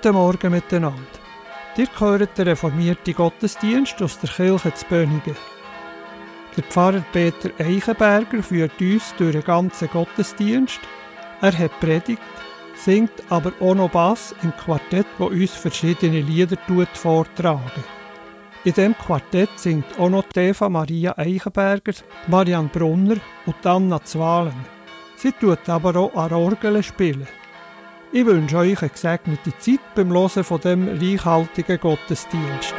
Guten Morgen miteinander. Ihr gehört den reformierten Gottesdienst aus der Kirche zu Bönigen. Der Pfarrer Peter Eichenberger führt uns durch den ganzen Gottesdienst. Er hat predigt, singt aber auch noch Bass im Quartett, wo uns verschiedene Lieder vortragen. In dem Quartett singt auch noch Eva Maria Eichenberger, Marianne Brunner und Anna Zwalen. Sie tut aber auch an Orgel spielen. Ich wünsche euch eine gesegnete Zeit beim Hören von dem reichhaltigen Gottesdienst.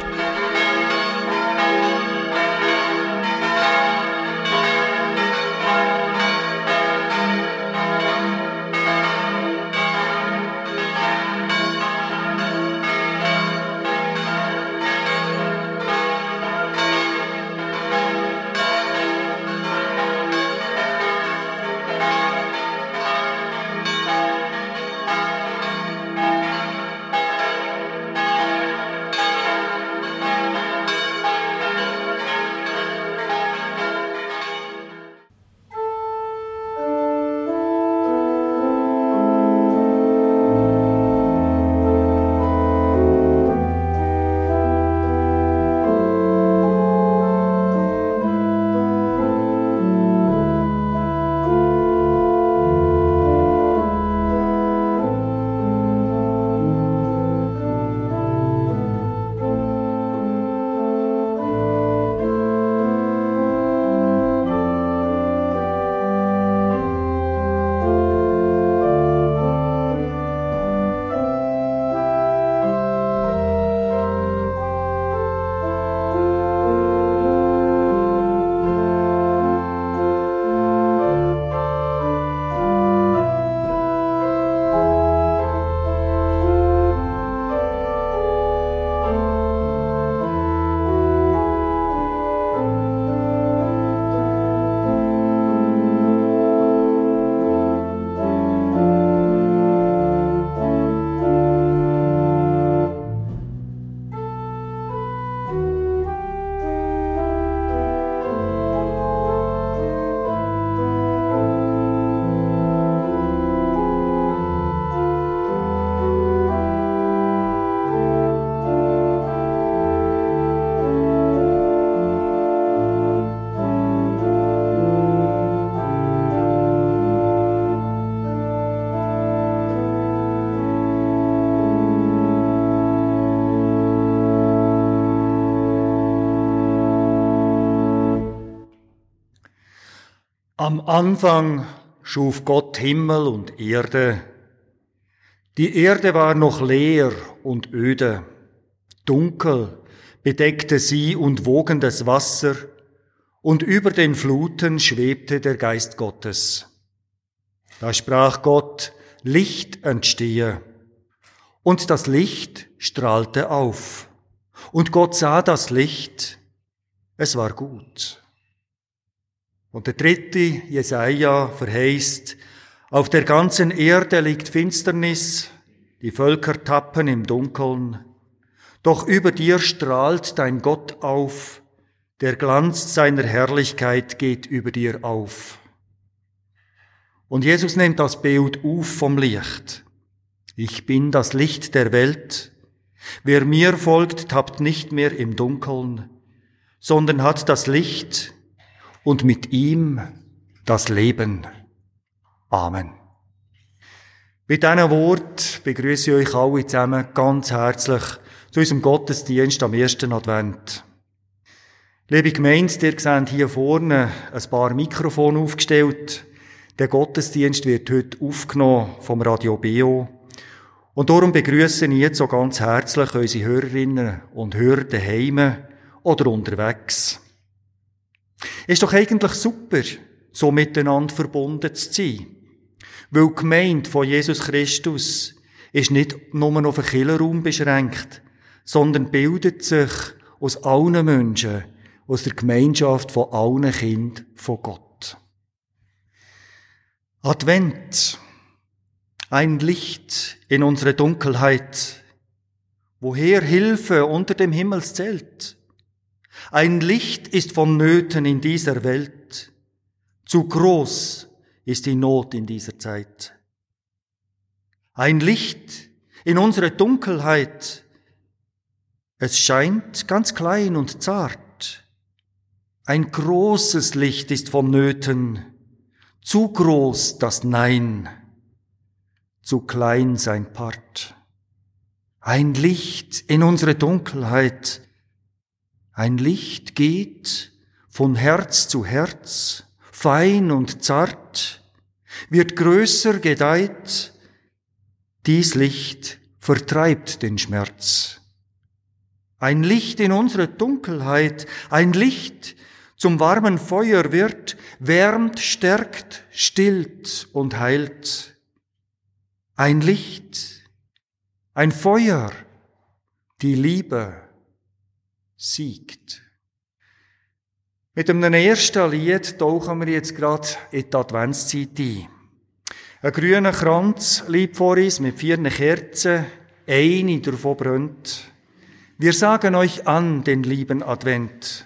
Am Anfang schuf Gott Himmel und Erde. Die Erde war noch leer und öde. Dunkel bedeckte sie und wogendes Wasser, und über den Fluten schwebte der Geist Gottes. Da sprach Gott, Licht entstehe. Und das Licht strahlte auf. Und Gott sah das Licht, es war gut. Und der dritte Jesaja verheißt, auf der ganzen Erde liegt Finsternis, die Völker tappen im Dunkeln. Doch über dir strahlt dein Gott auf, der Glanz seiner Herrlichkeit geht über dir auf. Und Jesus nimmt das Bild auf vom Licht. Ich bin das Licht der Welt. Wer mir folgt, tappt nicht mehr im Dunkeln, sondern hat das Licht, und mit ihm das Leben. Amen. Mit diesen Wort begrüße ich euch alle zusammen ganz herzlich zu unserem Gottesdienst am ersten Advent. Liebe Gemeinde, ihr seht hier vorne ein paar Mikrofone aufgestellt. Der Gottesdienst wird heute aufgenommen vom Radio Bio. Und darum begrüße ich jetzt so ganz herzlich unsere Hörerinnen und Hörer daheim oder unterwegs. Ist doch eigentlich super, so miteinander verbunden zu sein. Weil die Gemeinde von Jesus Christus ist nicht nur auf einen Killerraum beschränkt, sondern bildet sich aus allen Menschen, aus der Gemeinschaft von allen Kindern von Gott. Advent. Ein Licht in unsere Dunkelheit. Woher Hilfe unter dem Himmelszelt? Ein Licht ist vonnöten in dieser Welt. Zu groß ist die Not in dieser Zeit. Ein Licht in unsere Dunkelheit. Es scheint ganz klein und zart. Ein großes Licht ist vonnöten, zu groß das Nein, zu klein sein Part. Ein Licht in unsere Dunkelheit, ein Licht geht von Herz zu Herz, fein und zart, wird größer gedeiht, dies Licht vertreibt den Schmerz. Ein Licht in unsere Dunkelheit, ein Licht zum warmen Feuer wird, wärmt, stärkt, stillt und heilt. Ein Licht, ein Feuer, die Liebe siegt. Mit einem ersten Lied tauchen wir jetzt gerade in die Adventszeit ein. Ein grüner Kranz liegt vor uns mit vier Kerzen, eine davon brennt. Wir sagen euch an den lieben Advent.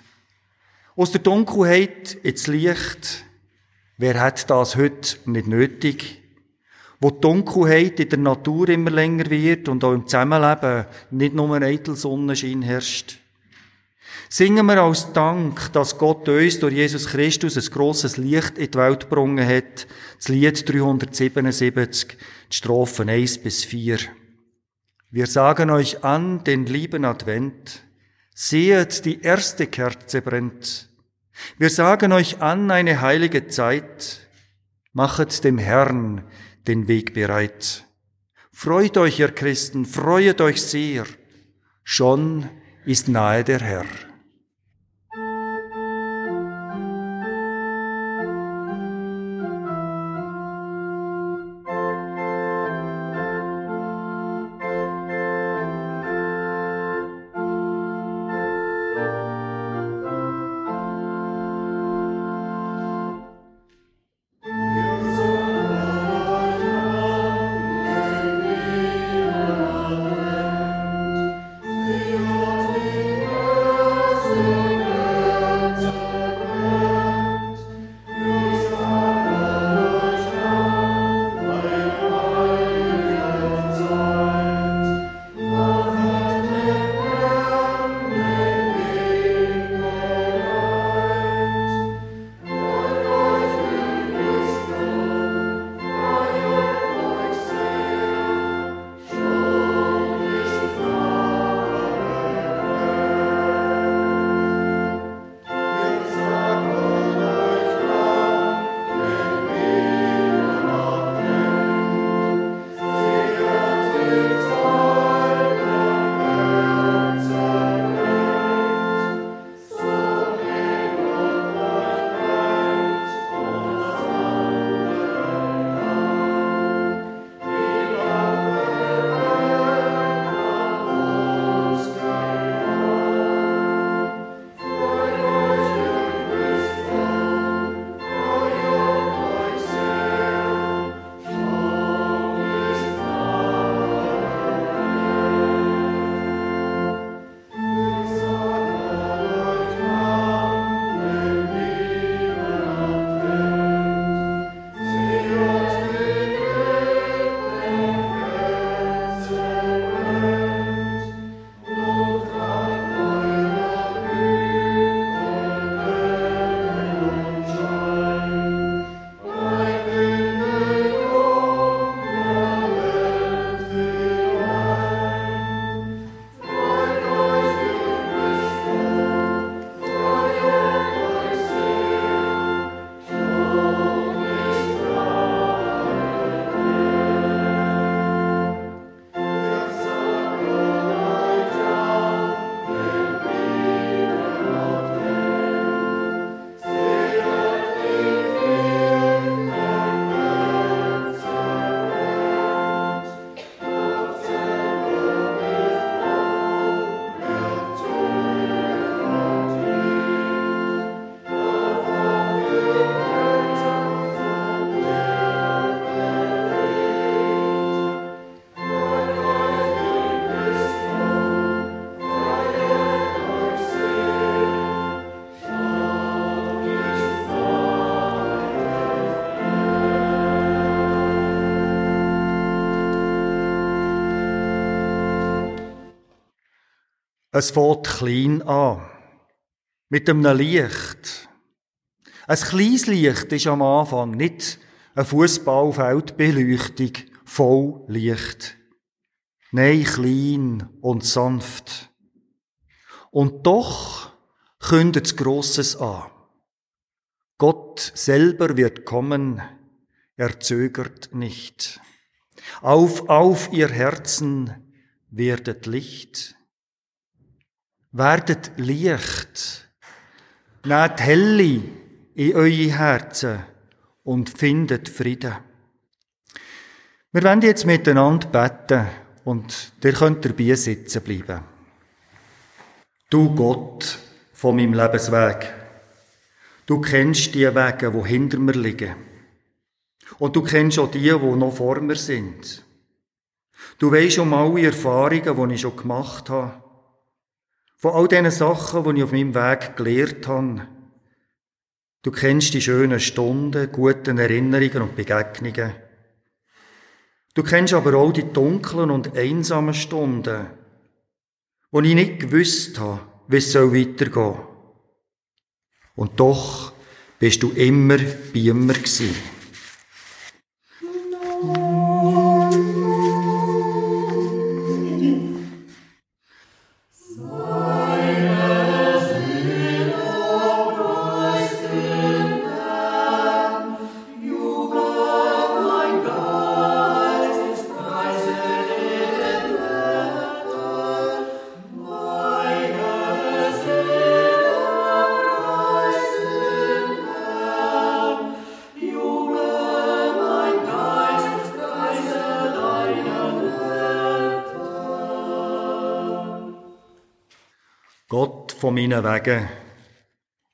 Aus der Dunkelheit ins Licht. Wer hat das heute nicht nötig? Wo die Dunkelheit in der Natur immer länger wird und auch im Zusammenleben nicht nur ein eitel Sonnenschein herrscht. Singen wir aus Dank, dass Gott uns durch Jesus Christus ein grosses Licht in die Welt gebracht hat. Das Lied 377, die Strophen 1 bis 4. Wir sagen euch an den lieben Advent. Sehet, die erste Kerze brennt. Wir sagen euch an eine heilige Zeit. Machet dem Herrn den Weg bereit. Freut euch, ihr Christen, freuet euch sehr. Schon ist nahe der Herr. Es fängt klein an. Mit einem Licht. Ein kleines Licht ist am Anfang nicht eine Fußballfeldbeleuchtung voll Licht. Nein, klein und sanft. Und doch kündet es Grosses an. Gott selber wird kommen, er zögert nicht. Auf, auf ihr Herzen werdet Licht. Werdet Licht. Nehmt Helle in eure Herzen und findet Frieden. Wir werden jetzt miteinander beten und ihr könnt dabei sitzen bleiben. Du Gott von meinem Lebensweg, du kennst die Wege, wo hinter mir liegen. Und du kennst auch die, die noch vor mir sind. Du weisst um alle Erfahrungen, die ich schon gemacht habe. Von all diesen Sachen, die ich auf meinem Weg gelehrt habe. Du kennst die schönen Stunden, guten Erinnerungen und Begegnungen. Du kennst aber auch die dunklen und einsamen Stunden, wo ich nicht gewusst habe, wie es weitergehen soll. Und doch bist du immer bei mir gewesen. Von meinen Wegen.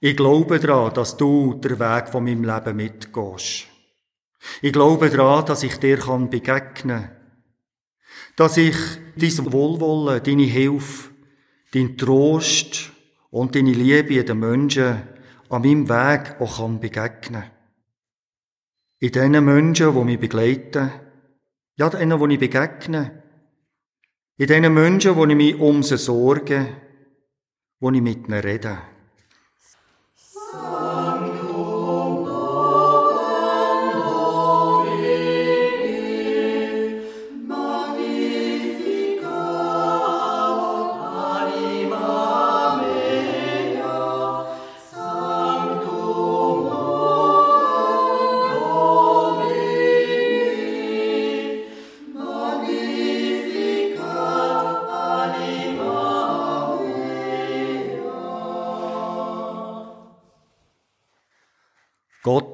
Ich glaube daran, dass du den Weg von meinem Leben mitgehst. Ich glaube daran, dass ich dir kann begegnen kann. Dass ich dein Wohlwollen, deine Hilfe, dein Trost und deine Liebe den Menschen an meinem Weg auch kann begegnen In den Menschen, die mich begleiten, ja, denen, die ich begegne, in den Menschen, die ich mich um sie sorge, wo ich mit ihnen rede.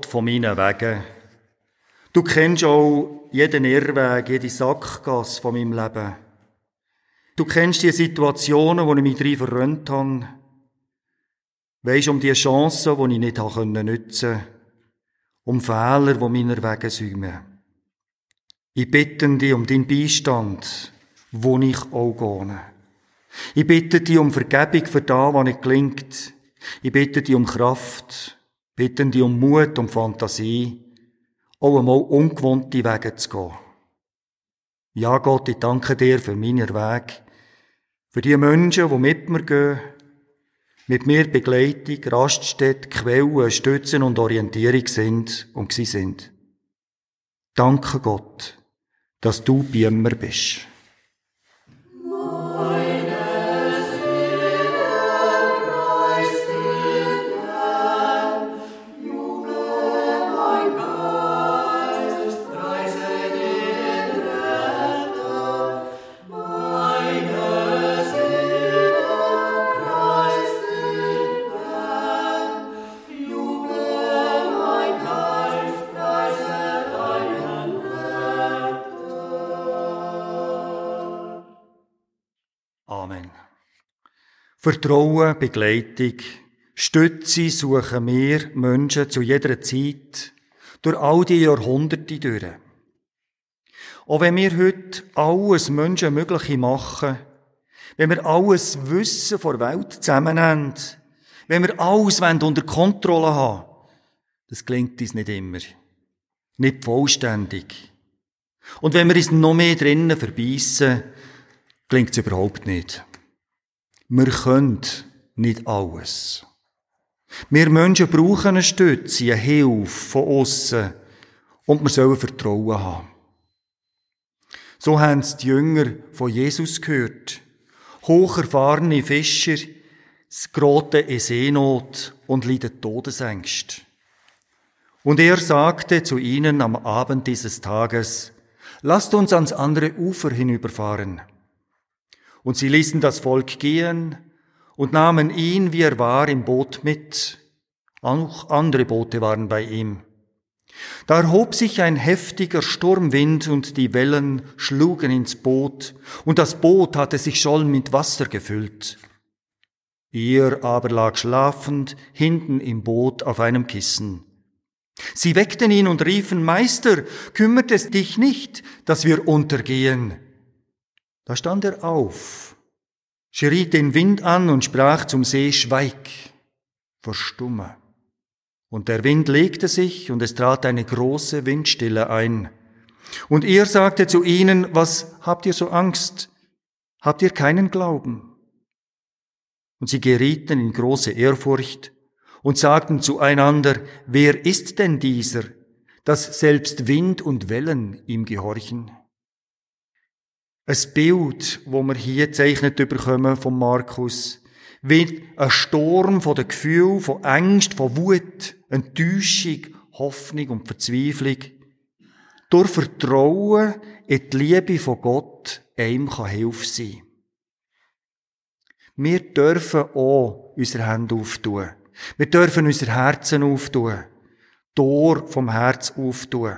Von meinen Wegen. Du kennst auch jeden Irrweg, jede Sackgasse von meinem Leben. Du kennst die Situationen, wo ich mich drin verrönt habe. Weisst um die Chancen, die ich nicht nutzen konnte. Um Fehler, die meiner Wege säumen. Ich bitte dich um deinen Beistand, wo ich auch gehe. Ich bitte dich um Vergebung für das, was nicht gelingt. Ich bitte dich um Kraft, bitten die um Mut und Fantasie, auch einmal ungewohnte Wege zu gehen. Ja, Gott, ich danke dir für meinen Weg, für die Menschen, die mit mir gehen, mit mir Begleitung, Raststätte, Quellen, Stützen und Orientierung sind und sie sind. Danke Gott, dass du bei mir bist. Vertrauen, Begleitung, Stütze suchen wir Menschen zu jeder Zeit durch all die Jahrhunderte durch. Auch wenn wir heute alles Menschenmögliche machen, wenn wir alles Wissen vor Welt zusammennehmen, wenn wir alles unter Kontrolle haben, das klingt uns nicht immer. Nicht vollständig. Und wenn wir uns noch mehr drinnen verbeissen, klingt es überhaupt nicht. Wir können nicht alles. Wir Menschen brauchen eine Stütze, eine Hilfe von außen und wir sollen Vertrauen haben. So haben es die Jünger von Jesus gehört. Hocherfahrene Fischer, geraten in Seenot und leiden Todesängste. Und er sagte zu ihnen am Abend dieses Tages, lasst uns ans andere Ufer hinüberfahren. Und sie ließen das Volk gehen und nahmen ihn, wie er war, im Boot mit. Auch andere Boote waren bei ihm. Da erhob sich ein heftiger Sturmwind und die Wellen schlugen ins Boot, und das Boot hatte sich schon mit Wasser gefüllt. Er aber lag schlafend hinten im Boot auf einem Kissen. Sie weckten ihn und riefen, Meister, kümmert es dich nicht, dass wir untergehen? Da stand er auf, schrie den Wind an und sprach zum See, Schweig, verstumme. Und der Wind legte sich, und es trat eine große Windstille ein. Und er sagte zu ihnen, was habt ihr so Angst? Habt ihr keinen Glauben? Und sie gerieten in große Ehrfurcht und sagten zueinander, wer ist denn dieser, dass selbst Wind und Wellen ihm gehorchen? Ein Bild, wo wir hier zeichnet bekommen von Markus, wie ein Sturm von den Gefühlen, von Angst, von Wut, Enttäuschung, Hoffnung und Verzweiflung, durch Vertrauen in die Liebe von Gott einem kann Hilfe sein. Wir dürfen auch unsere Hände auftun. Wir dürfen unser Herzen auftun. Tor vom Herz auftun.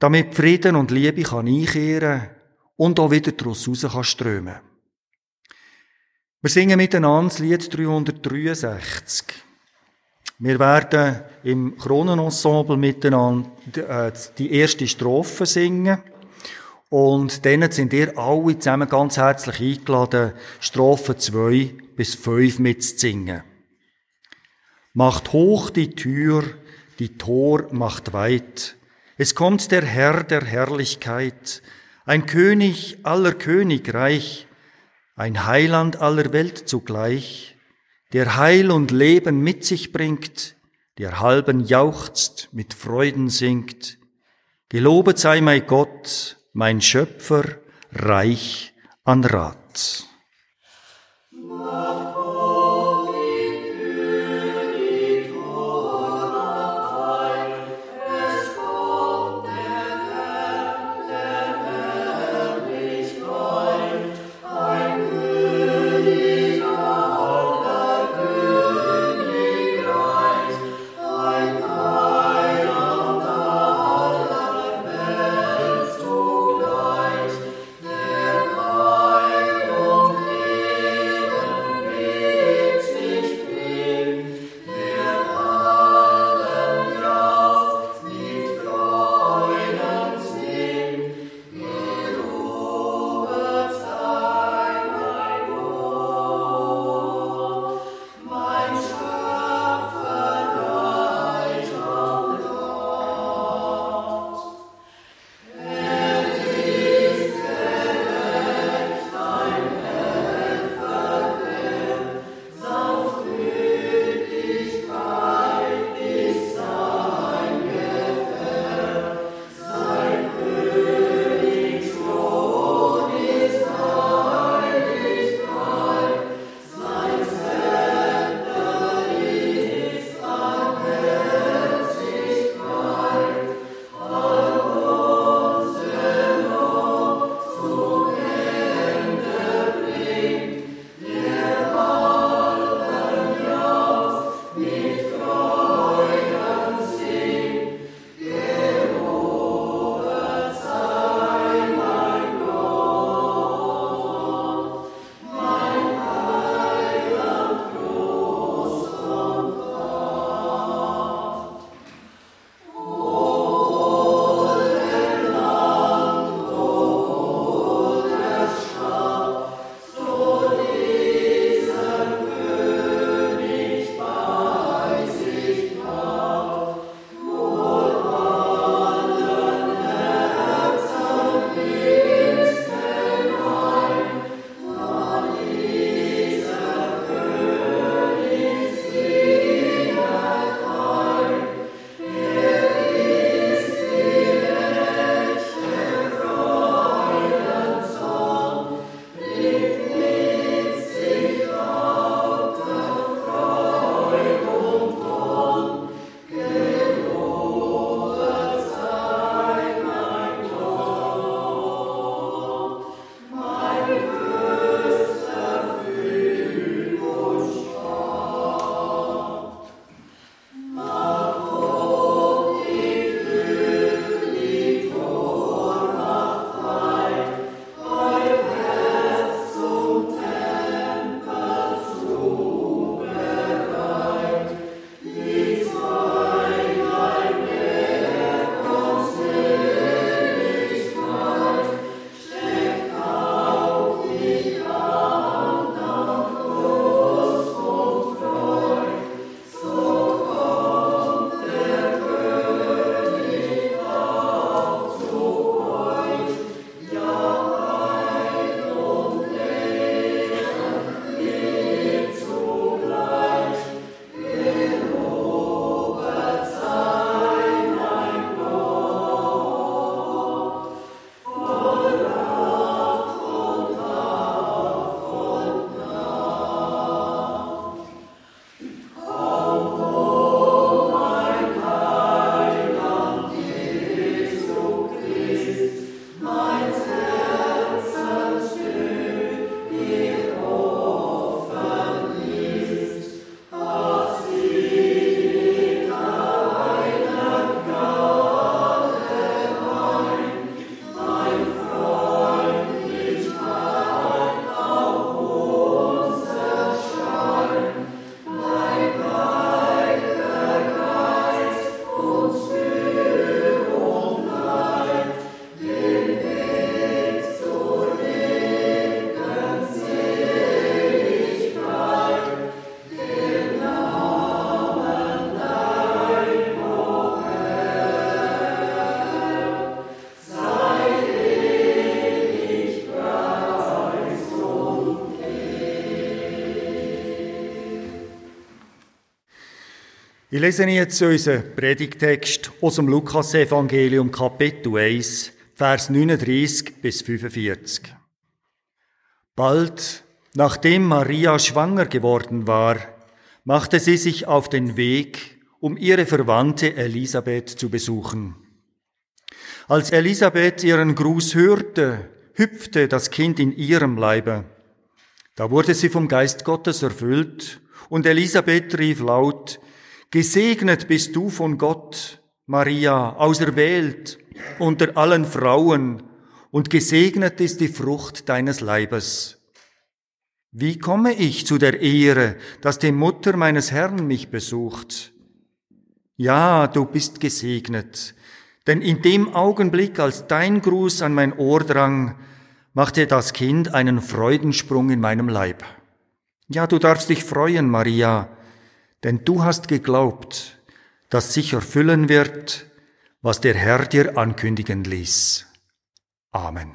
Damit Frieden und Liebe kann einkehren und auch wieder daraus raus kann strömen. Wir singen miteinander das Lied 363. Wir werden im Kronenensemble miteinander äh, die erste Strophe singen. Und dann sind ihr alle zusammen ganz herzlich eingeladen, Strophe 2 bis 5 mitzusingen. Macht hoch die Tür, die Tor macht weit. Es kommt der Herr der Herrlichkeit, ein König aller Königreich, ein Heiland aller Welt zugleich, der Heil und Leben mit sich bringt, der halben jauchzt, mit Freuden singt. Gelobet sei mein Gott, mein Schöpfer, reich an Rat. Ich lese jetzt unseren Predigtext aus dem Lukas-Evangelium, Kapitel 1, Vers 39 bis 45. Bald, nachdem Maria schwanger geworden war, machte sie sich auf den Weg, um ihre Verwandte Elisabeth zu besuchen. Als Elisabeth ihren Gruß hörte, hüpfte das Kind in ihrem Leibe. Da wurde sie vom Geist Gottes erfüllt, und Elisabeth rief laut, Gesegnet bist du von Gott, Maria, auserwählt unter allen Frauen, und gesegnet ist die Frucht deines Leibes. Wie komme ich zu der Ehre, dass die Mutter meines Herrn mich besucht? Ja, du bist gesegnet, denn in dem Augenblick, als dein Gruß an mein Ohr drang, machte das Kind einen Freudensprung in meinem Leib. Ja, du darfst dich freuen, Maria, denn du hast geglaubt, dass sich erfüllen wird, was der Herr dir ankündigen ließ. Amen.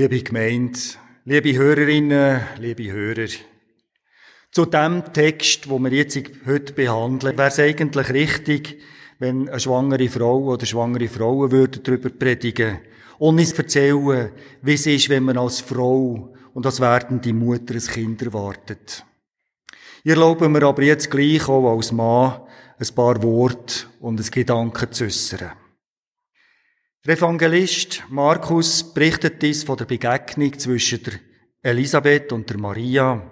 Liebe Gemeinde, liebe Hörerinnen, liebe Hörer, zu dem Text, wo wir jetzt heute behandeln, wäre es eigentlich richtig, wenn eine schwangere Frau oder schwangere Frauen würden darüber predigen und uns erzählen, wie es ist, wenn man als Frau und als werdende Mutter ein Kind erwartet. Ich erlaube mir aber jetzt gleich auch als Mann ein paar Worte und ein Gedanken zu äußern. Der Evangelist Markus berichtet dies von der Begegnung zwischen der Elisabeth und der Maria.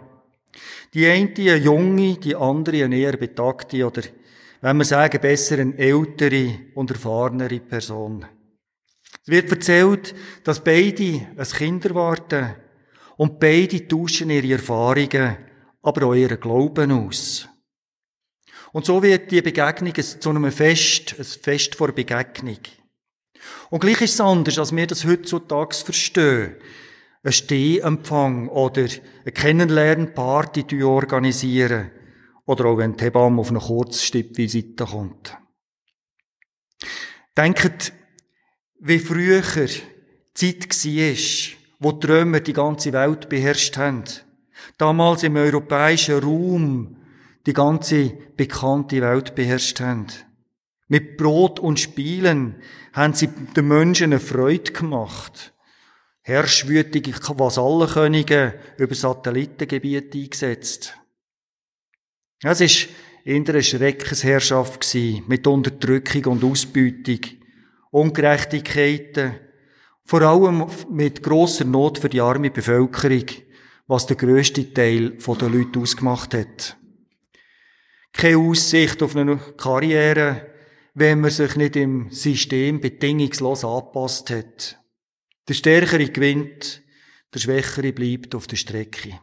Die eine eine junge, die andere eine eher betagte oder, wenn wir sagen, besser eine ältere und erfahrenere Person. Es wird erzählt, dass beide ein Kind erwarten und beide tauschen ihre Erfahrungen, aber auch ihren Glauben aus. Und so wird die Begegnung zu einem Fest, ein Fest vor Begegnung. Und gleich ist es anders, als wir das heutzutage verstehen. Ein Stehempfang oder eine Kennenlernparty organisieren. Oder auch wenn die Hebamme auf eine Kurzstippvisite kommt. Denkt, wie früher die Zeit war, wo die Römer die ganze Welt beherrscht haben. Damals im europäischen Raum die ganze bekannte Welt beherrscht haben. Mit Brot und Spielen haben sie den Menschen eine Freude gemacht. Herrschwütige Vassallenkönige über Satellitengebiete eingesetzt. Es ist in einer Schreckensherrschaft mit Unterdrückung und Ausbeutung, Ungerechtigkeiten, vor allem mit grosser Not für die arme Bevölkerung, was der grösste Teil der Leute ausgemacht hat. Keine Aussicht auf eine Karriere, wenn man sich nicht im System bedingungslos angepasst hat. Der Stärkere gewinnt, der Schwächere bleibt auf der Strecke.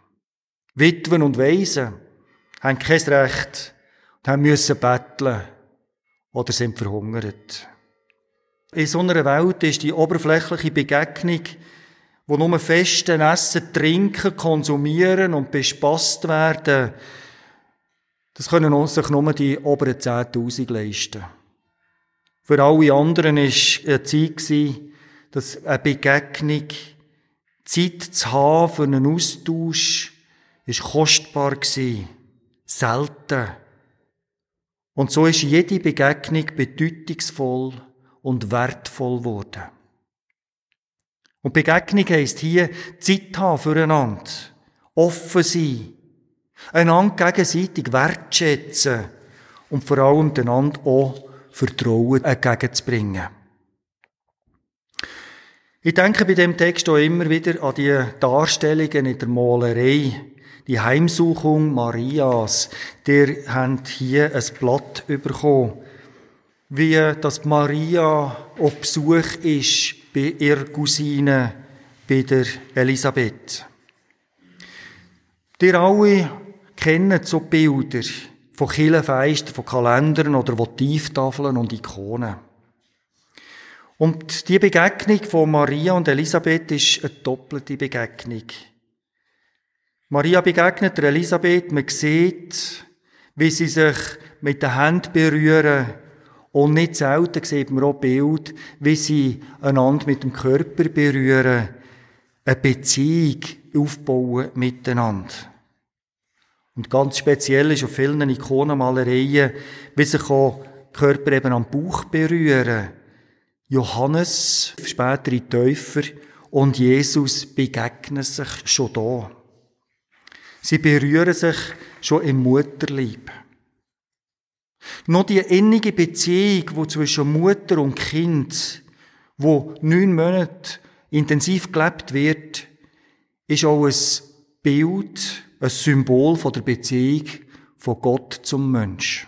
Witwen und Waisen haben kein Recht und müssen betteln oder sind verhungert. In so einer Welt ist die oberflächliche Begegnung, wo nur festen Essen, Trinken, Konsumieren und bespaßt werden, das können sich nur die oberen 10.000 leisten. Für alle anderen war eine Zeit, dass eine Begegnung, Zeit zu haben für einen Austausch, ist kostbar gewesen, selten. Und so ist jede Begegnung bedeutungsvoll und wertvoll geworden. Und Begegnung heisst hier Zeit haben füreinander, offen sein, einander gegenseitig wertschätzen und vor allem einander auch Vertrauen entgegenzubringen. Ich denke bei dem Text auch immer wieder an die Darstellungen in der Malerei, die Heimsuchung Marias. Der hat hier ein Blatt bekommen, wie dass Maria auf Besuch ist bei ihrer Cousine, bei der Elisabeth. Ihr alle kennen so Bilder von Killenfeisten, von Kalendern oder Votivtafeln und Ikonen. Und die Begegnung von Maria und Elisabeth ist eine doppelte Begegnung. Maria begegnet der Elisabeth, man sieht, wie sie sich mit den Händen berühren. Und nicht selten sieht man auch Bild, wie sie einander mit dem Körper berühren, eine Beziehung aufbauen miteinander. Und ganz speziell ist auf vielen Ikonenmalereien, wie sich auch Körper eben am Bauch berühren. Johannes, spätere Täufer und Jesus begegnen sich schon da. Sie berühren sich schon im Mutterlieb. Noch die innige Beziehung, die zwischen Mutter und Kind, wo neun Monate intensiv gelebt wird, ist auch ein Bild ein Symbol von der Beziehung von Gott zum Mensch.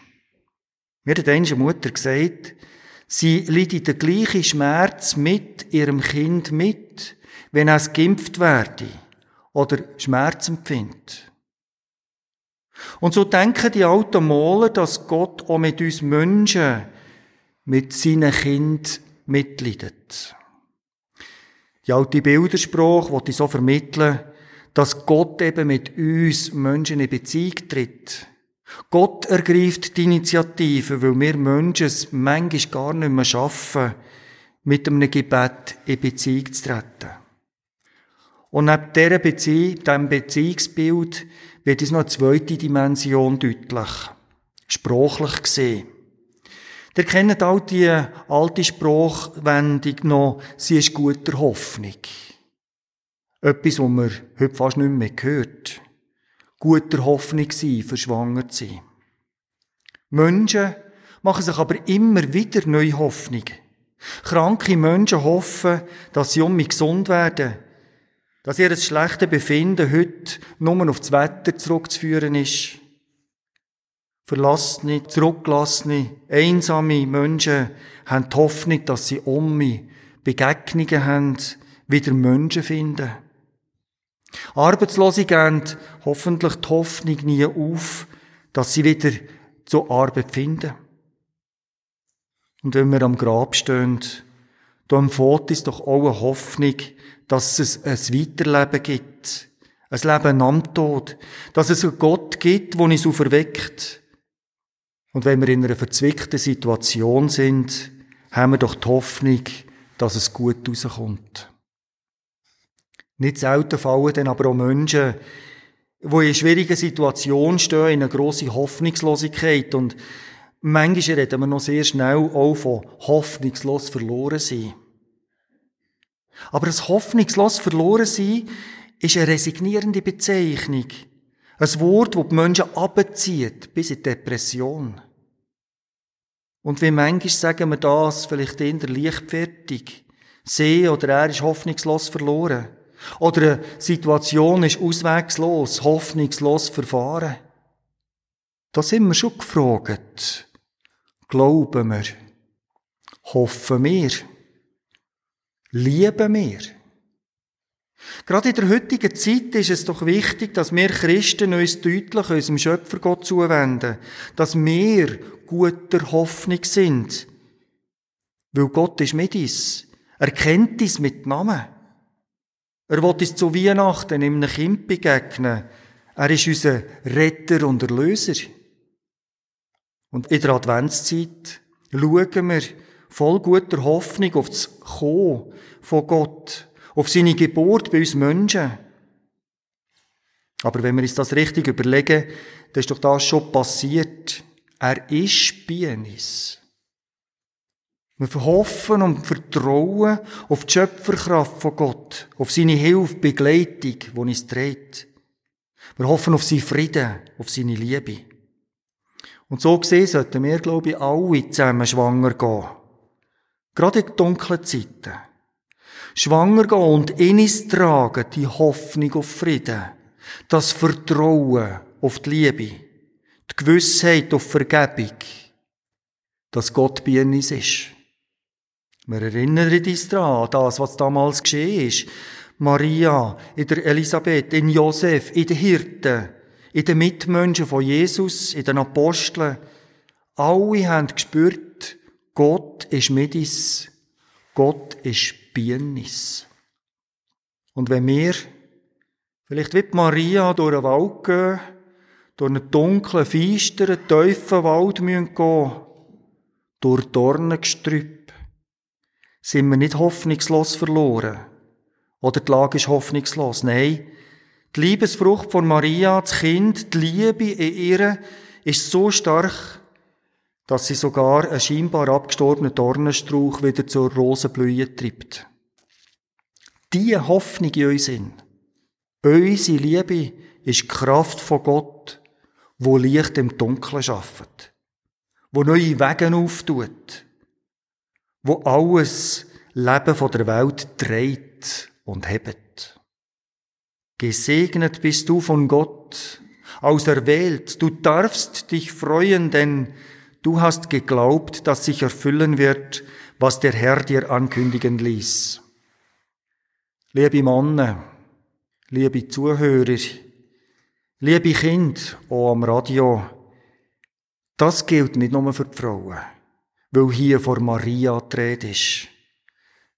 Mir hat eine Mutter gesagt, sie leidet den gleichen Schmerz mit ihrem Kind mit, wenn es geimpft werde oder Schmerz empfindet. Und so denken die alten Maler, dass Gott auch mit uns Menschen, mit seinen Kind mitleidet. Die alte Bildersprache, die ich so vermitteln, dass Gott eben mit uns Menschen in Beziehung tritt. Gott ergreift die Initiative, weil wir Menschen es manchmal gar nicht mehr schaffen, mit einem Gebet in Beziehung zu treten. Und neben dieser Beziehung, diesem Beziehungsbild wird uns noch eine zweite Dimension deutlich. Sprachlich gesehen. Ihr kennt all die alte Sprachwendung noch, sie ist guter Hoffnung. Etwas, was man heute fast nicht mehr hört. Guter Hoffnung sein, für schwanger zu sein. Menschen machen sich aber immer wieder neue Hoffnung. Kranke Menschen hoffen, dass sie um mich gesund werden, dass ihr schlechtes Befinden heute nur auf das Wetter zurückzuführen ist. Verlassene, zurückgelassene, einsame Menschen haben die Hoffnung, dass sie um mich Begegnungen haben, wieder Menschen finden. Arbeitslose geben hoffentlich die Hoffnung nie auf, dass sie wieder zur Arbeit finden. Und wenn wir am Grab stehen, dann fährt es doch auch eine Hoffnung, dass es ein Weiterleben gibt. Ein Leben am Tod. Dass es einen Gott gibt, der uns auferweckt. Und wenn wir in einer verzwickten Situation sind, haben wir doch die Hoffnung, dass es gut rauskommt. Nicht selten fallen dann aber auch Menschen, die in schwierigen Situationen stehen, in einer grossen Hoffnungslosigkeit. Und manchmal reden wir noch sehr schnell auch von hoffnungslos verloren sein. Aber das hoffnungslos verloren sein ist eine resignierende Bezeichnung. Ein Wort, das die Menschen abzieht, bis in die Depression. Und wie manchmal sagen wir das, vielleicht in der leichtfertig. Sie oder er ist hoffnungslos verloren. Oder eine Situation ist auswegslos, hoffnungslos verfahren. Da sind wir schon gefragt. Glauben wir? Hoffen wir? Lieben wir? Gerade in der heutigen Zeit ist es doch wichtig, dass wir Christen uns deutlich unserem Schöpfer Gott zuwenden, dass wir guter Hoffnung sind. Weil Gott ist mit uns. Er kennt uns mit Namen. Er wird uns zu Weihnachten in einem Kind begegnen. Er ist unser Retter und Erlöser. Und in der Adventszeit schauen wir voll guter Hoffnung auf das Kommen von Gott, auf seine Geburt bei uns Menschen. Aber wenn wir uns das richtig überlegen, dann ist doch das schon passiert. Er ist bei uns. Wir verhoffen und vertrauen auf die Schöpferkraft von Gott, auf seine Hilfe, Begleitung, die uns trägt. Wir hoffen auf seinen Frieden, auf seine Liebe. Und so gesehen sollten wir, glaube ich, alle zusammen schwanger gehen. Gerade in dunklen Zeiten. Schwanger gehen und in uns tragen die Hoffnung auf Frieden, das Vertrauen auf die Liebe, die Gewissheit auf Vergebung, dass Gott bei uns ist. Wir erinnern uns daran, das, was damals geschehen ist. Maria, in der Elisabeth, in Josef, in den Hirten, in den Mitmenschen von Jesus, in den Aposteln. Alle haben gespürt, Gott ist mit uns. Gott ist uns. Und wenn wir vielleicht wie Maria durch den Wald gehen, durch einen dunklen, feisteren, tiefen Wald gehen durch Dornengestrüpp, sind wir nicht hoffnungslos verloren. Oder die Lage ist hoffnungslos. Nein, die Liebesfrucht von Maria, das Kind, die Liebe in ihr, ist so stark, dass sie sogar einen scheinbar abgestorbenen Dornenstrauch wieder zur Rosenblühe treibt. Die Hoffnung in uns in, unsere Liebe, ist die Kraft von Gott, wo Licht im Dunkeln schafft, wo neue Wege auftut, wo alles Leben von der Welt dreht und hebt. Gesegnet bist du von Gott, auserwählt, du darfst dich freuen, denn du hast geglaubt, dass sich erfüllen wird, was der Herr dir ankündigen ließ. Liebe Männer, liebe Zuhörer, liebe Kind, auch am Radio, das gilt nicht nur für die Frauen, weil hier vor Maria die ist.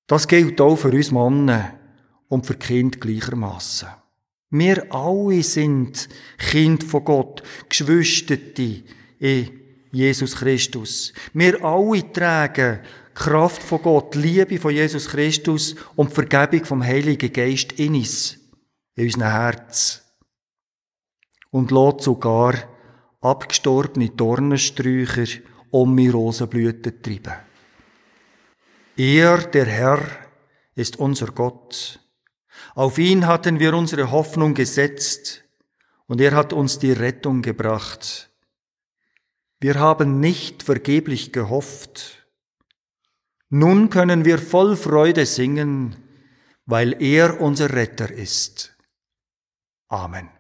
Das gilt auch für uns Männer und für Kinder gleichermaßen. Wir alle sind Kind von Gott, Geschwisterte in Jesus Christus. Wir alle tragen Kraft von Gott, Liebe von Jesus Christus und Vergebung vom Heiligen Geist in uns, in unserem Herz. Und lässt sogar abgestorbene Dornensträucher um die Rosenblüten treiben. Er, der Herr, ist unser Gott. Auf ihn hatten wir unsere Hoffnung gesetzt und er hat uns die Rettung gebracht. Wir haben nicht vergeblich gehofft. Nun können wir voll Freude singen, weil er unser Retter ist. Amen.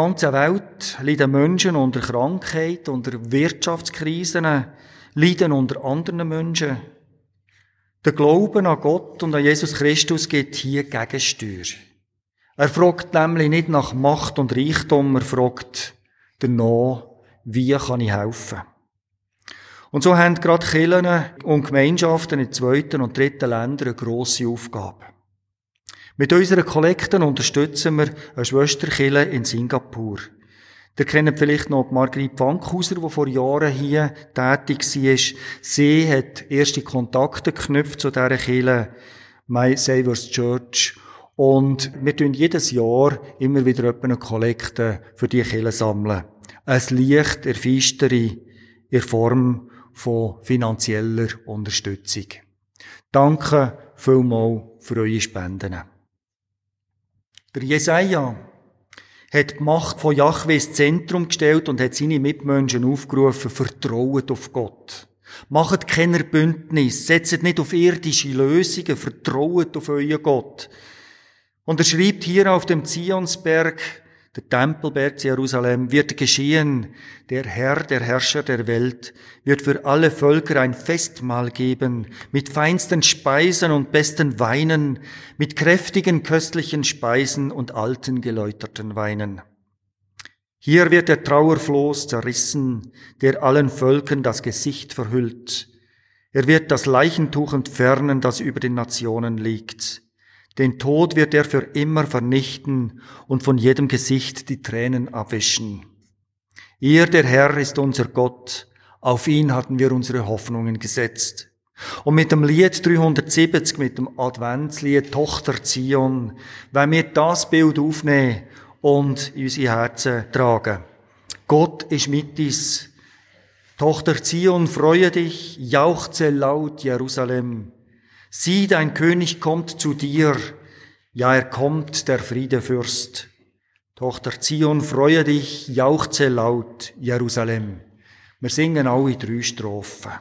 Ganzen Welt leiden Menschen unter Krankheit, unter Wirtschaftskrisen, leiden unter anderen Menschen. Der Glauben an Gott und an Jesus Christus geht hier Gegensteuer. Er fragt nämlich nicht nach Macht und Reichtum, er fragt danach, wie kann ich helfen? Und so haben gerade Kirchen und Gemeinschaften in zweiten und dritten Ländern eine grosse Aufgabe. Mit unseren Kollekten unterstützen wir eine Schwesterkirche in Singapur. Ihr kennt vielleicht noch Margrit Wankhauser, die vor Jahren hier tätig war. Sie hat erste Kontakte geknüpft zu dieser Kirche, My Saviour's Church. Und wir tun jedes Jahr immer wieder eine Kollekte für die Kirche sammeln. Ein Licht erfeistere in Form von finanzieller Unterstützung. Danke vielmals für eure Spenden. Der Jesaja hat die Macht von Yahweh ins Zentrum gestellt und hat seine Mitmenschen aufgerufen, vertraut auf Gott. Macht keiner Bündnis, setzt nicht auf irdische Lösungen, vertraut auf euren Gott. Und er schreibt hier auf dem Zionsberg, der Tempelberg Jerusalem, wird geschehen. Der Herr, der Herrscher der Welt, wird für alle Völker ein Festmahl geben, mit feinsten Speisen und besten Weinen, mit kräftigen köstlichen Speisen und alten geläuterten Weinen. Hier wird der Trauerfloß zerrissen, der allen Völkern das Gesicht verhüllt. Er wird das Leichentuch entfernen, das über den Nationen liegt. Den Tod wird er für immer vernichten und von jedem Gesicht die Tränen abwischen. Er, der Herr, ist unser Gott. Auf ihn hatten wir unsere Hoffnungen gesetzt. Und mit dem Lied 370, mit dem Adventslied Tochter Zion, wenn wir das Bild aufnehmen und in unsere Herzen tragen. Gott ist mit uns. Tochter Zion, freue dich, jauchze laut Jerusalem. Sieh, dein König kommt zu dir. Ja, er kommt, der Friedefürst. Tochter Zion, freue dich, jauchze laut, Jerusalem. Wir singen alle drei Strophen.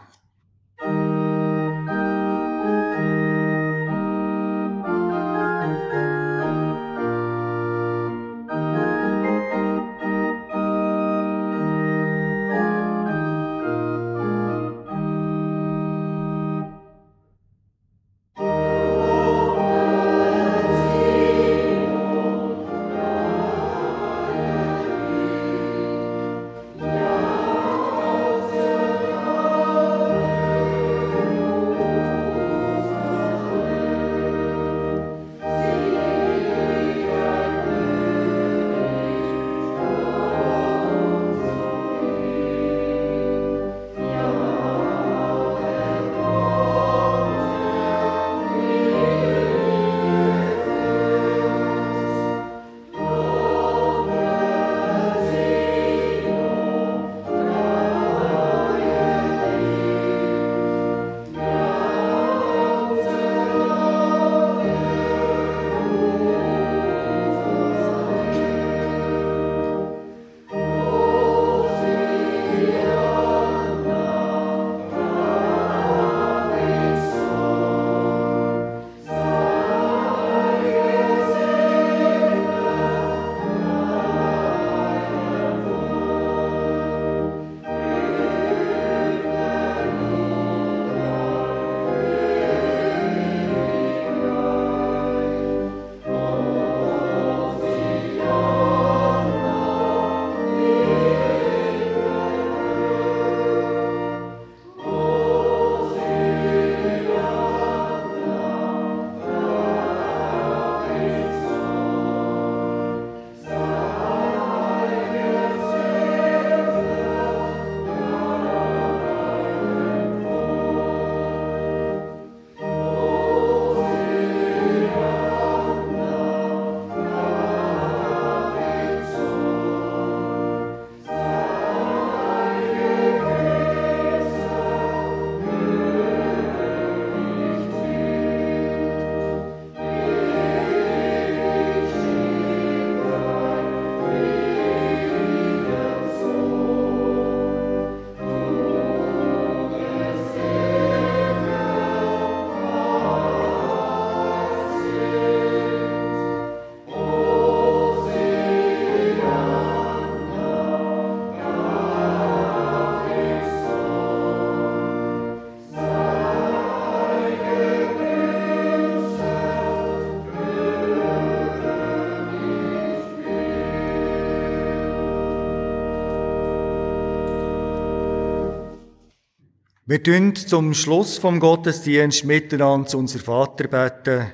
Wir tun zum Schluss vom Gottesdienst miteinander zu unser Vater beten,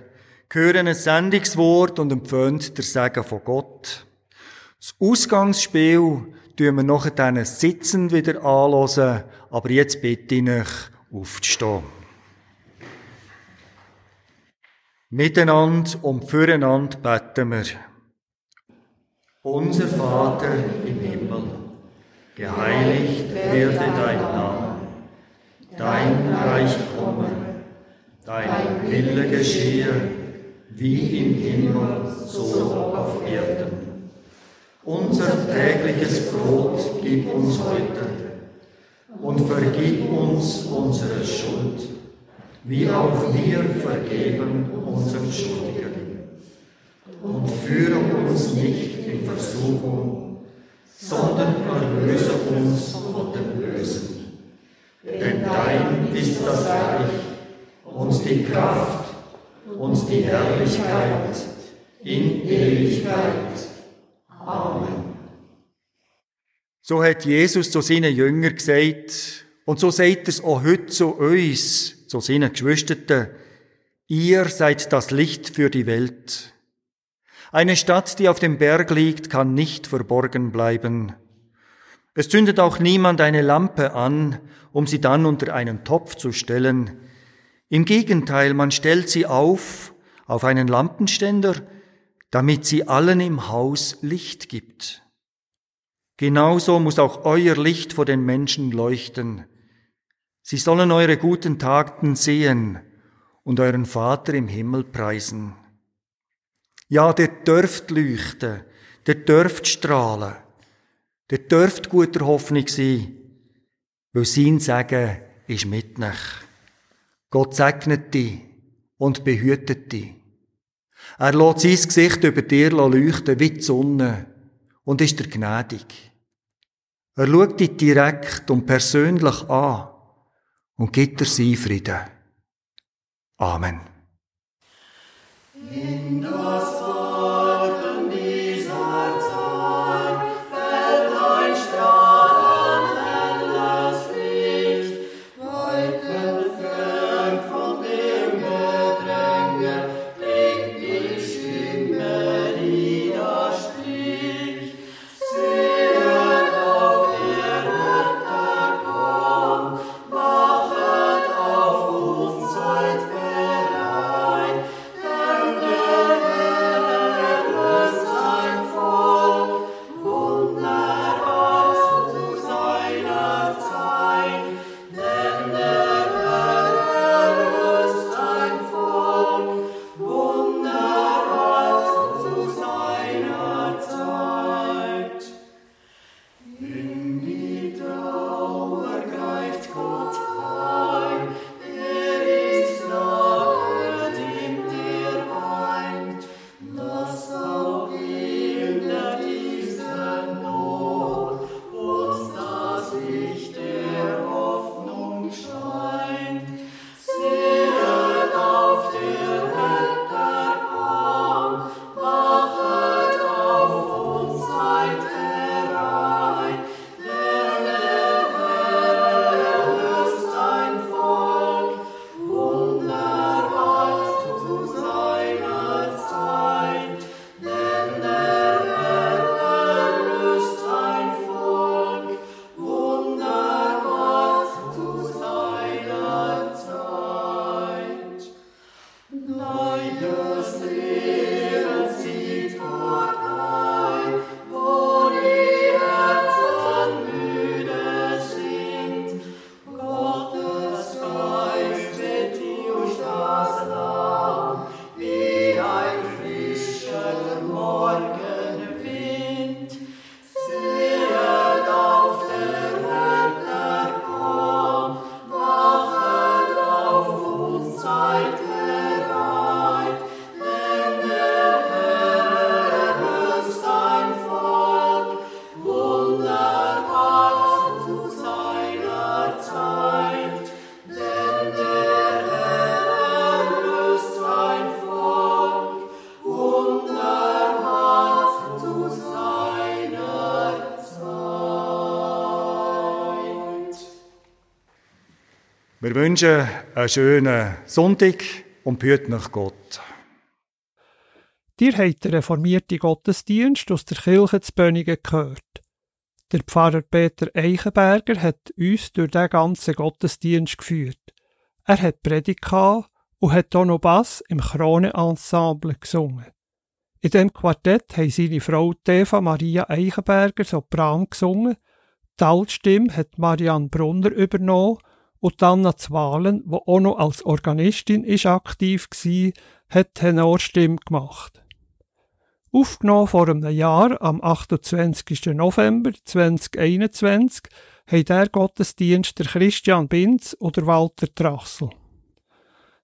hören ein Sendungswort und empfehlen der Segen von Gott. Das Ausgangsspiel tun wir nachher dann sitzend wieder anhören, aber jetzt bitte ich euch aufzustehen. Miteinander und füreinander beten wir. Unser Vater im Himmel, geheiligt werde dein Name dein Reich komme, dein Wille geschehe, wie im Himmel, so auf Erden. Unser tägliches Brot gib uns heute und vergib uns unsere Schuld, wie auch wir vergeben unseren Schuldigen. Und führe uns nicht in Versuchung, sondern erlöse uns von dem Bösen denn dein ist das Reich und die Kraft und die Herrlichkeit in Ewigkeit. Amen. So hat Jesus zu seinen Jüngern gesagt, und so sagt es auch heute zu uns, zu seinen Geschwisterten, ihr seid das Licht für die Welt. Eine Stadt, die auf dem Berg liegt, kann nicht verborgen bleiben. Es zündet auch niemand eine Lampe an, um sie dann unter einen Topf zu stellen. Im Gegenteil, man stellt sie auf, auf einen Lampenständer, damit sie allen im Haus Licht gibt. Genauso muss auch euer Licht vor den Menschen leuchten. Sie sollen eure guten Taten sehen und euren Vater im Himmel preisen. Ja, der dürft leuchten, der dürft strahlen. Der dürft guter Hoffnung sein, weil sein Segen ist mit euch. Gott segnet dich und behütet dich. Er lässt sein Gesicht über dir leuchten wie die Sonne und ist dir gnädig. Er schaut dich direkt und persönlich an und gibt dir sein Frieden. Amen. Wir wünschen einen schönen Sonntag und behüten nach Gott. Dir habt den reformierten Gottesdienst aus der Kirche zu Bönigen gehört. Der Pfarrer Peter Eichenberger hat uns durch den ganzen Gottesdienst geführt. Er hat Predigt und hat auch noch Bass im Krone-Ensemble gesungen. In dem Quartett haben seine Frau Eva Maria Eichenberger Sopran gesungen, die Altstimme hat Marianne Brunner übernommen und Anna Zwalen, die auch noch als Organistin ist aktiv war, hat Tenorstimme gemacht. Aufgenommen vor einem Jahr, am 28. November 2021, haben der Gottesdienst der Christian Binz oder Walter Trassel.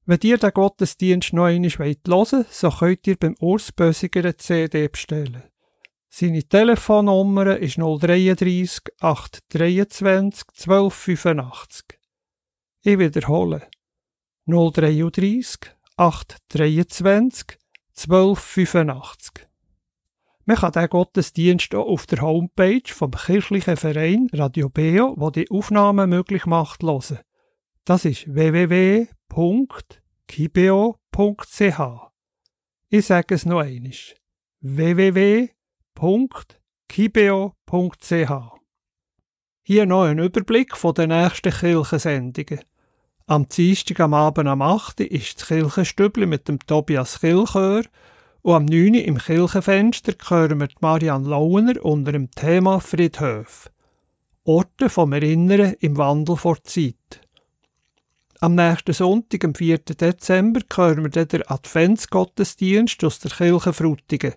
Wenn ihr den Gottesdienst noch einmal hören wollt, so könnt ihr beim Urs Bösiger eine CD bestellen. Seine Telefonnummer ist 033 823 1285. Ich wiederhole. 033 823 1285. Man kann den Gottesdienst auch auf der Homepage vom kirchlichen Verein Radio Beo, wo die Aufnahmen möglich macht, hören. Das ist www.kibeo.ch. Ich sage es noch einmal. www.kibeo.ch. Hier noch ein Überblick von den nächsten Kirchensendungen. Am Dienstag am Abend am 8. ist das Kirchenstübli mit dem Tobias Kilchör und am 9. im Kirchenfenster hören wir Marianne Launer unter dem Thema Friedhof. Orte vom Erinnern im Wandel vor Zeit. Am nächsten Sonntag, am 4. Dezember, hören wir den Adventsgottesdienst aus der Kirche Frutigen.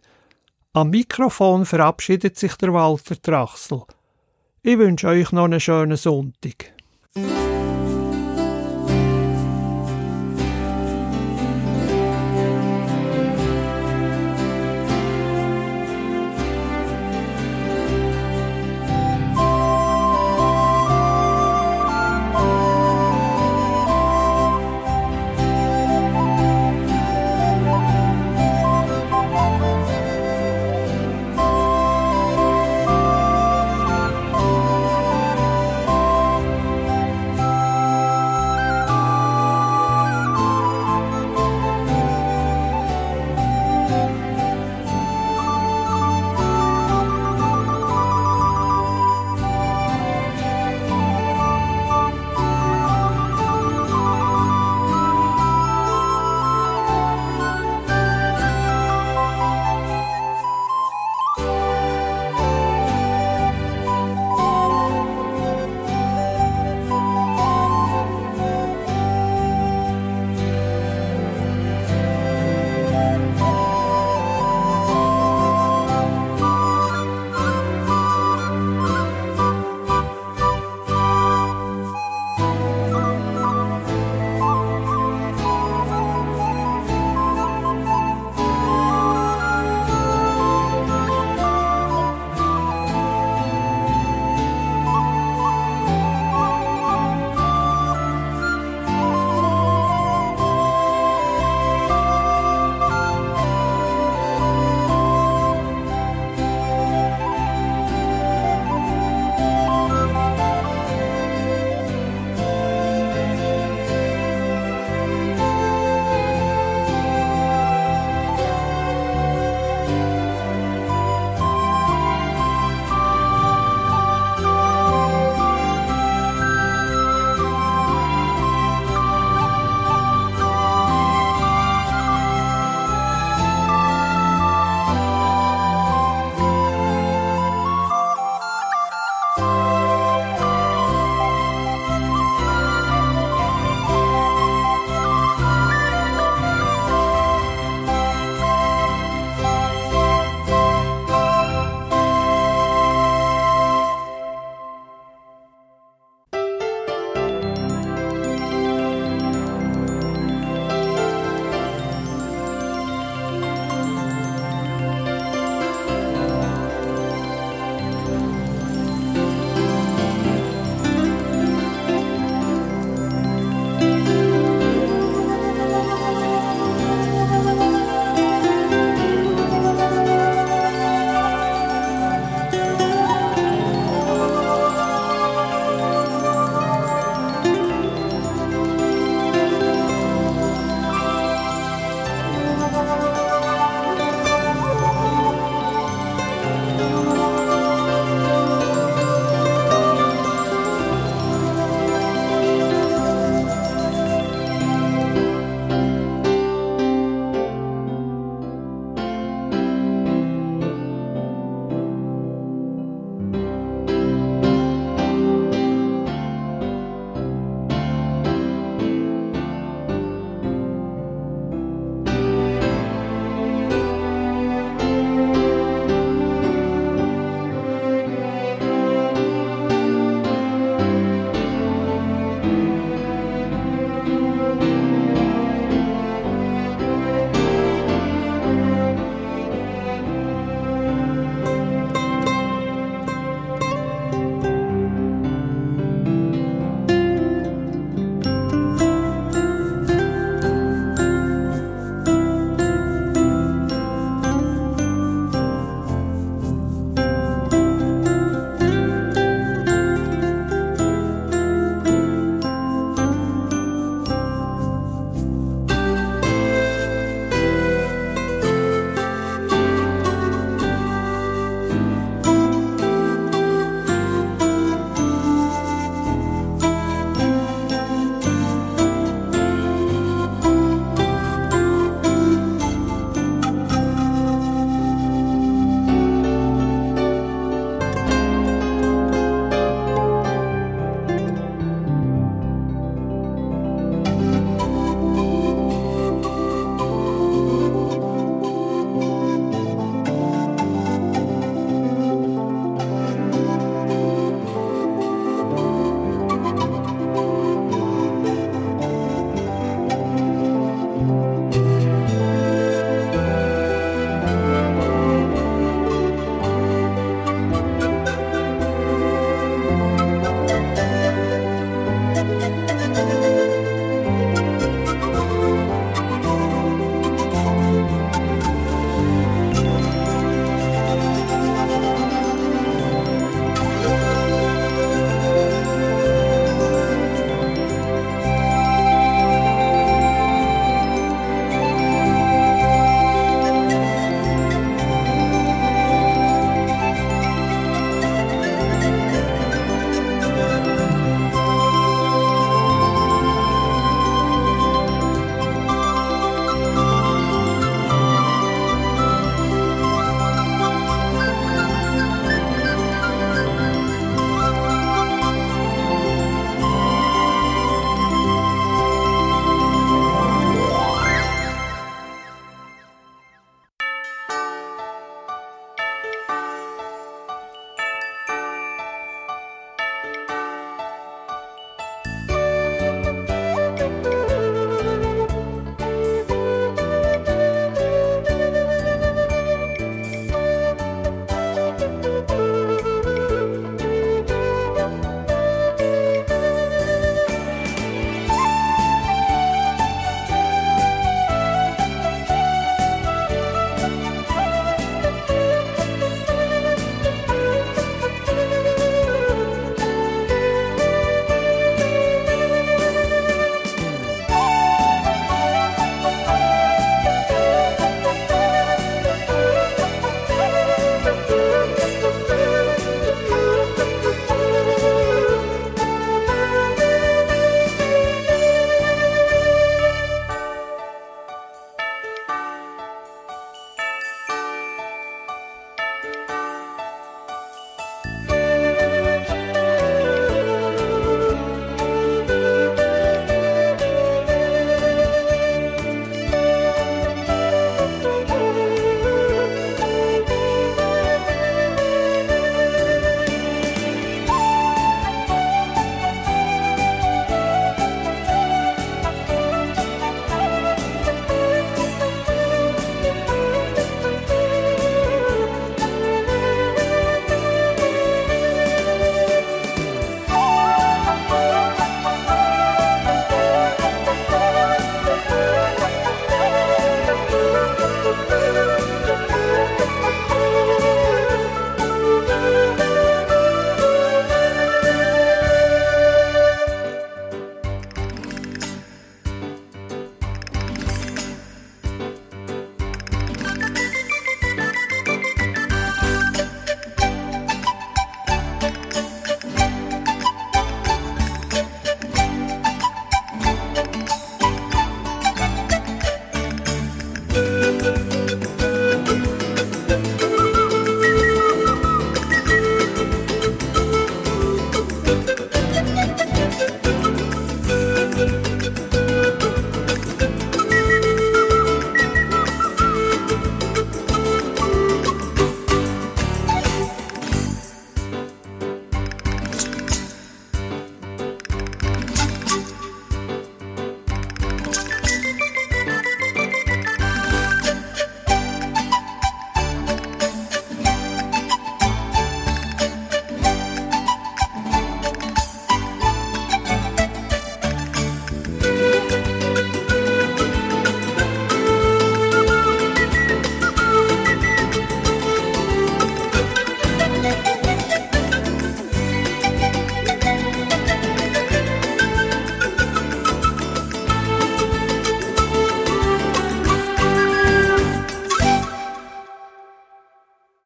Am Mikrofon verabschiedet sich der Walter Trachsel. Ich wünsche euch noch einen schönen Sonntag.